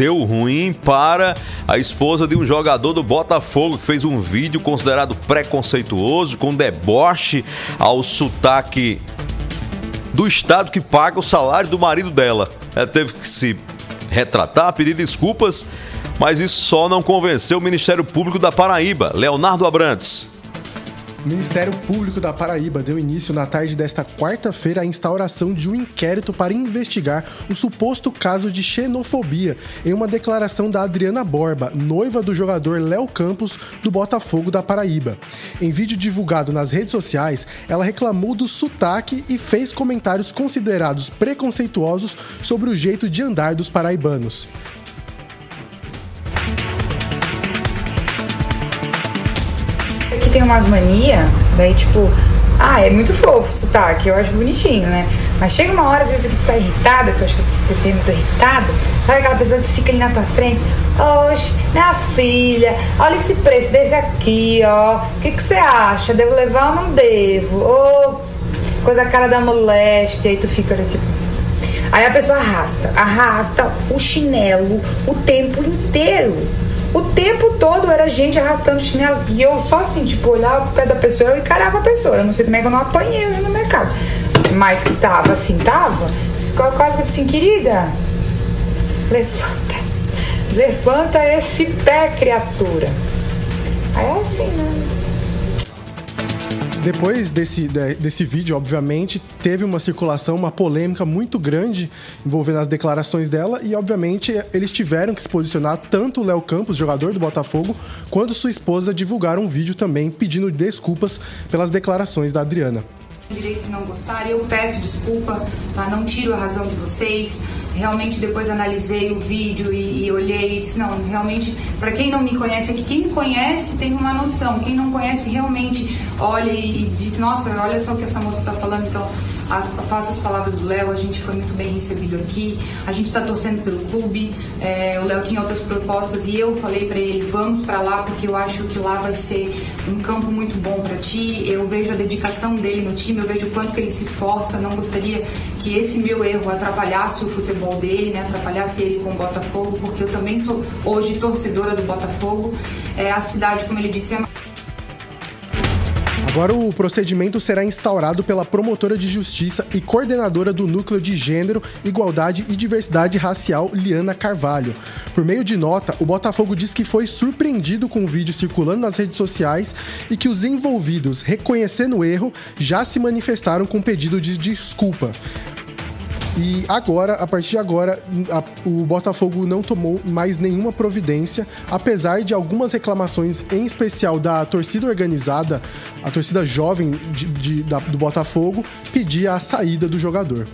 deu ruim para a esposa de um jogador do Botafogo que fez um vídeo considerado preconceituoso, com deboche ao sotaque do estado que paga o salário do marido dela. Ela teve que se retratar, pedir desculpas, mas isso só não convenceu o Ministério Público da Paraíba, Leonardo Abrantes. O Ministério Público da Paraíba deu início na tarde desta quarta-feira à instauração de um inquérito para investigar o suposto caso de xenofobia em uma declaração da Adriana Borba, noiva do jogador Léo Campos do Botafogo da Paraíba. Em vídeo divulgado nas redes sociais, ela reclamou do sotaque e fez comentários considerados preconceituosos sobre o jeito de andar dos paraibanos. Tem umas mania, daí tipo, ah, é muito fofo o sotaque, eu acho bonitinho, né? Mas chega uma hora, às vezes, que tu tá irritado, que eu acho que tu tem muito irritado, sabe aquela pessoa que fica ali na tua frente? Oxe, minha filha, olha esse preço desse aqui, ó. O que, que você acha? Devo levar ou não devo? Ô, coisa cara da moléstia, aí tu fica tipo. Aí a pessoa arrasta, arrasta o chinelo o tempo inteiro. O tempo todo era gente arrastando chinelo. E eu só assim, tipo, olhava pro pé da pessoa e encarava a pessoa. Eu não sei como é que eu não apanhei hoje no mercado. Mas que tava assim, tava. Quase assim, querida, levanta. Levanta esse pé, criatura. Aí é assim, né? Depois desse, desse vídeo, obviamente, teve uma circulação, uma polêmica muito grande envolvendo as declarações dela e, obviamente, eles tiveram que se posicionar, tanto o Léo Campos, jogador do Botafogo, quanto sua esposa divulgaram um vídeo também pedindo desculpas pelas declarações da Adriana direito de não gostar, eu peço desculpa, tá? Não tiro a razão de vocês. Realmente depois analisei o vídeo e, e olhei e disse, não, realmente, para quem não me conhece, que quem me conhece tem uma noção, quem não conhece realmente olha e, e diz, nossa, olha só o que essa moça está falando, então as, faço as palavras do Léo, a gente foi muito bem recebido aqui, a gente está torcendo pelo clube, é, o Léo tinha outras propostas e eu falei para ele, vamos para lá porque eu acho que lá vai ser um campo muito bom para ti, eu vejo a dedicação dele no time, eu vejo o quanto que ele se esforça, não gostaria que esse meu erro atrapalhasse o futebol dele, né, atrapalhasse ele com o Botafogo, porque eu também sou hoje torcedora do Botafogo, é, a cidade, como ele disse, é Agora o procedimento será instaurado pela promotora de justiça e coordenadora do Núcleo de Gênero, Igualdade e Diversidade Racial, Liana Carvalho. Por meio de nota, o Botafogo diz que foi surpreendido com o vídeo circulando nas redes sociais e que os envolvidos, reconhecendo o erro, já se manifestaram com pedido de desculpa. E agora, a partir de agora, a, o Botafogo não tomou mais nenhuma providência, apesar de algumas reclamações, em especial da torcida organizada, a torcida jovem de, de, da, do Botafogo, pedir a saída do jogador.